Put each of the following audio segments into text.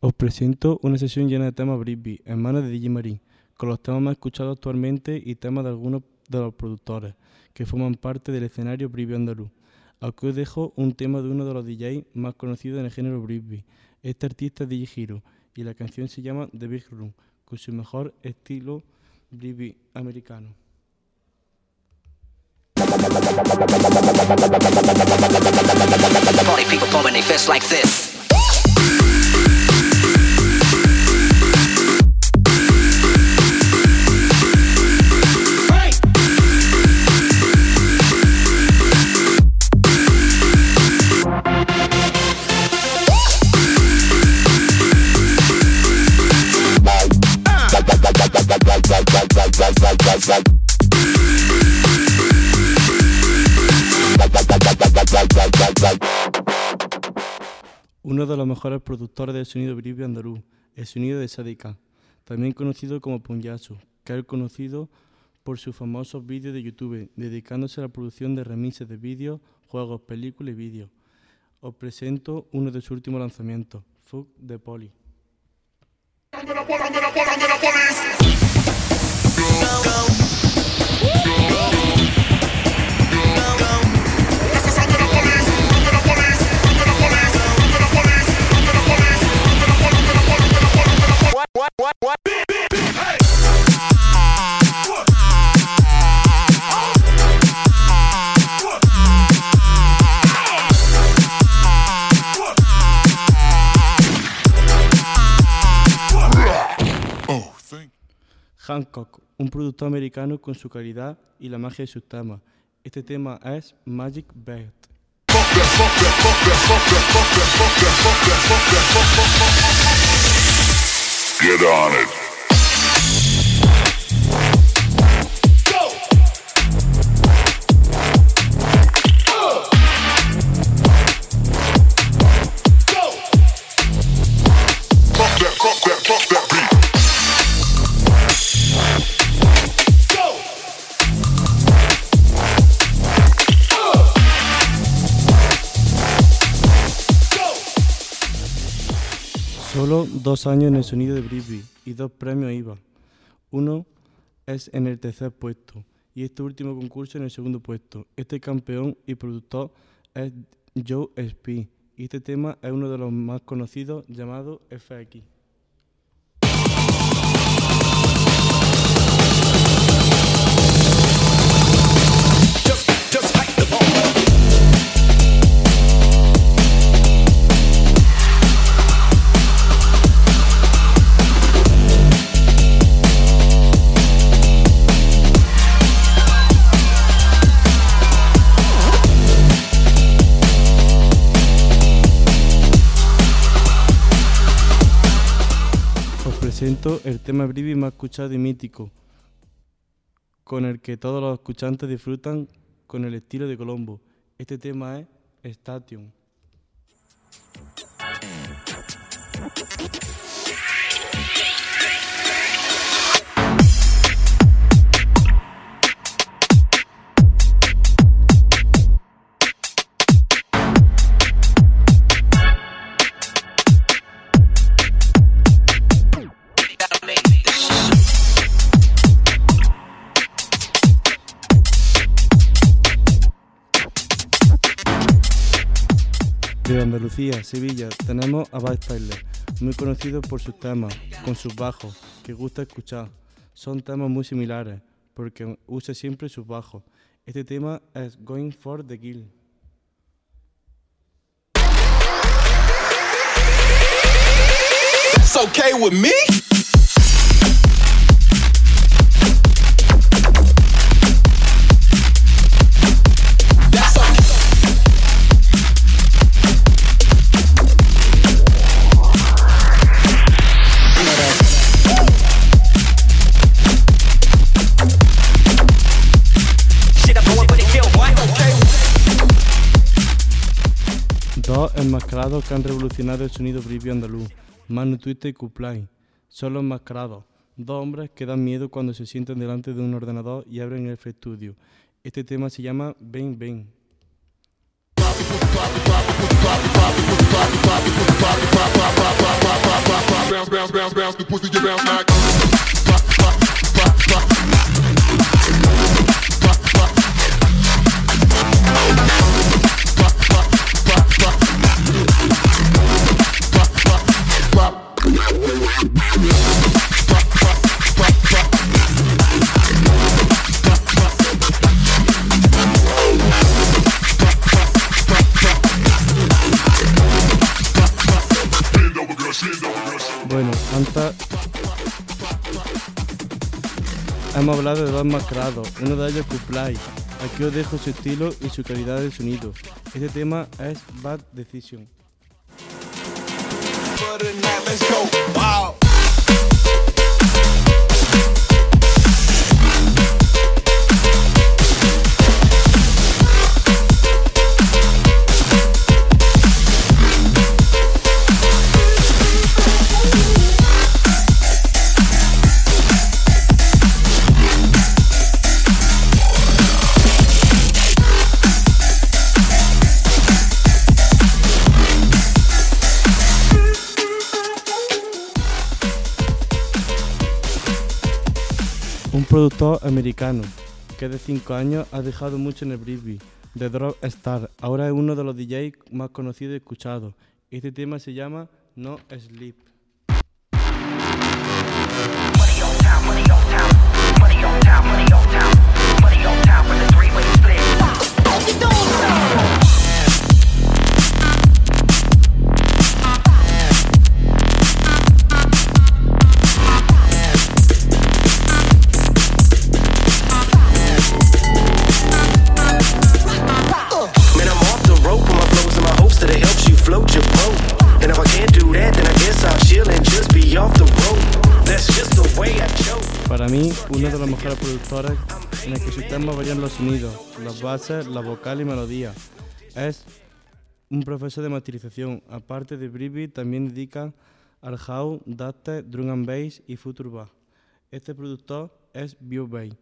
Os presento una sesión llena de temas Brisby, en manos de DJ Marín, con los temas más escuchados actualmente y temas de algunos de los productores que forman parte del escenario Brisby andaluz. Aquí os dejo un tema de uno de los DJs más conocidos en el género Brisby. Este artista es DJ Hero y la canción se llama The Big Room, con su mejor estilo Brisby americano. Uno de los mejores productores del sonido bribio andaluz, el sonido de Sadika, también conocido como Punyasu, que es conocido por sus famosos vídeos de YouTube, dedicándose a la producción de remixes de vídeos, juegos, películas y vídeos. Os presento uno de sus últimos lanzamientos, Fuck. Oh, thank Hancock, un productor americano con su calidad y la magia de sus temas. Este tema es Magic Bed. Get on it. Solo dos años en el sonido de Brisby y dos premios IVA. Uno es en el tercer puesto y este último concurso en el segundo puesto. Este campeón y productor es Joe Speed y este tema es uno de los más conocidos llamado FX. Presento el tema Brisby más escuchado y mítico, con el que todos los escuchantes disfrutan con el estilo de Colombo. Este tema es Station. De Andalucía, Sevilla, tenemos a Bad Tyler, muy conocido por sus temas, con sus bajos, que gusta escuchar. Son temas muy similares, porque usa siempre sus bajos. Este tema es Going for the Kill. It's okay with. Que han revolucionado el sonido bribio andaluz, Manu Twitter y Kuplai. Son los enmascarados, dos hombres que dan miedo cuando se sientan delante de un ordenador y abren el Studio. Este tema se llama bounce like. Bueno, antes hemos hablado de dos macrados, uno de ellos Kuplay. Aquí os dejo su estilo y su calidad de sonido. Este tema es Bad Decision. Productor americano que de 5 años ha dejado mucho en el Brisbane, de Drop Star. Ahora es uno de los DJs más conocidos y escuchados. Este tema se llama No Sleep. Split. Uno de los mejores productores en el que su tema varían los sonidos, las bases, la vocal y melodía. Es un profesor de masterización. Aparte de Bribi, también dedica al house, dubstep, drum and bass y future bass. Este productor es Bio Bay.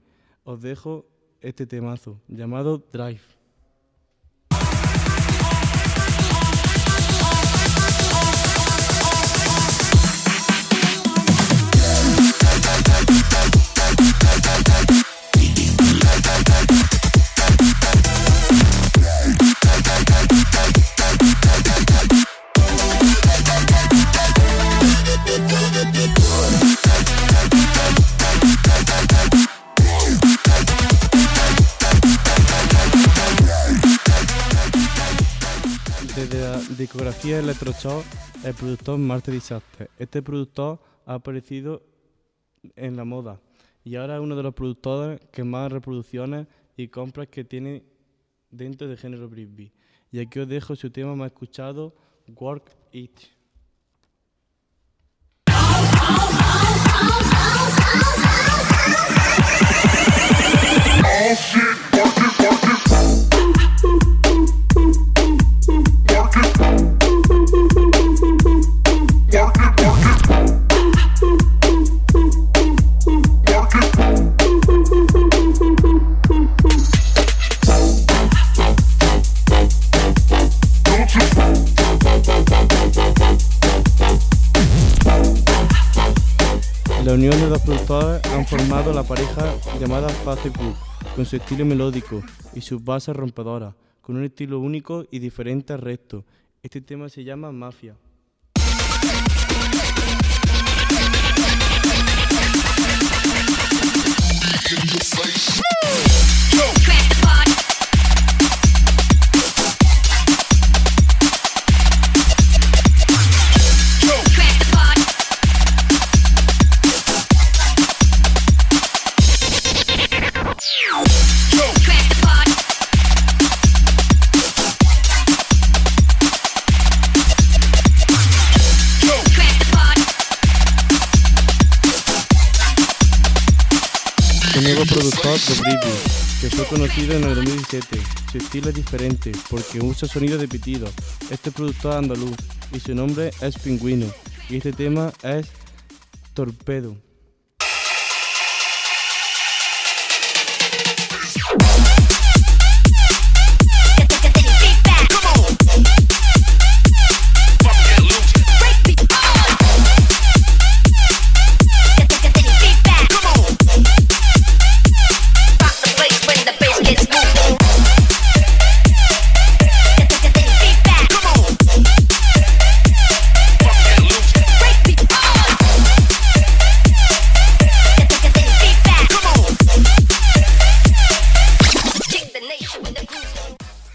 Os dejo este temazo llamado Drive. Discografía Electroshock, el productor Marte Disaster. Este productor ha aparecido en la moda y ahora es uno de los productores que más reproducciones y compras que tiene dentro del género Brisbane. Y aquí os dejo su tema más escuchado, Work It. All shit, work it, work it. La unión de dos productores han formado la pareja llamada Group, con su estilo melódico y sus bases rompedoras, con un estilo único y diferente al resto. Este tema se llama Mafia. Que fue conocido en el 2017. Su estilo es diferente porque usa sonido de pitido. Este productor andaluz y su nombre es Pingüino. Y este tema es Torpedo.